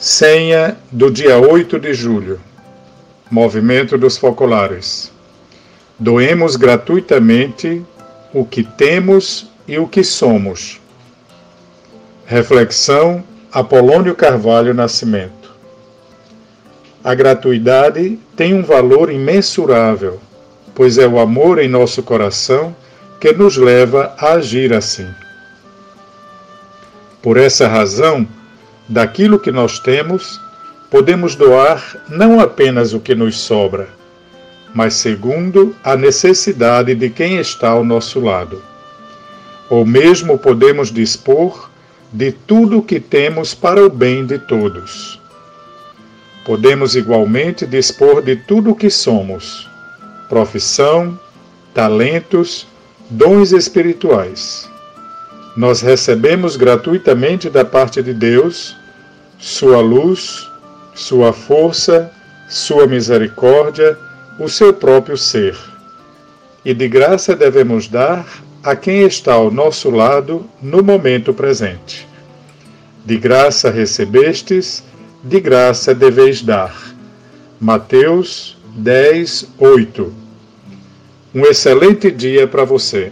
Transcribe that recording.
Senha do dia 8 de julho. Movimento dos Focolares. Doemos gratuitamente o que temos e o que somos. Reflexão Apolônio Carvalho Nascimento. A gratuidade tem um valor imensurável, pois é o amor em nosso coração que nos leva a agir assim. Por essa razão, daquilo que nós temos, podemos doar não apenas o que nos sobra, mas segundo a necessidade de quem está ao nosso lado. Ou mesmo podemos dispor de tudo o que temos para o bem de todos. Podemos igualmente dispor de tudo o que somos: profissão, talentos, dons espirituais. Nós recebemos gratuitamente da parte de Deus sua luz, sua força, sua misericórdia, o seu próprio ser. E de graça devemos dar a quem está ao nosso lado no momento presente. De graça recebestes, de graça deveis dar. Mateus 10, 8. Um excelente dia para você.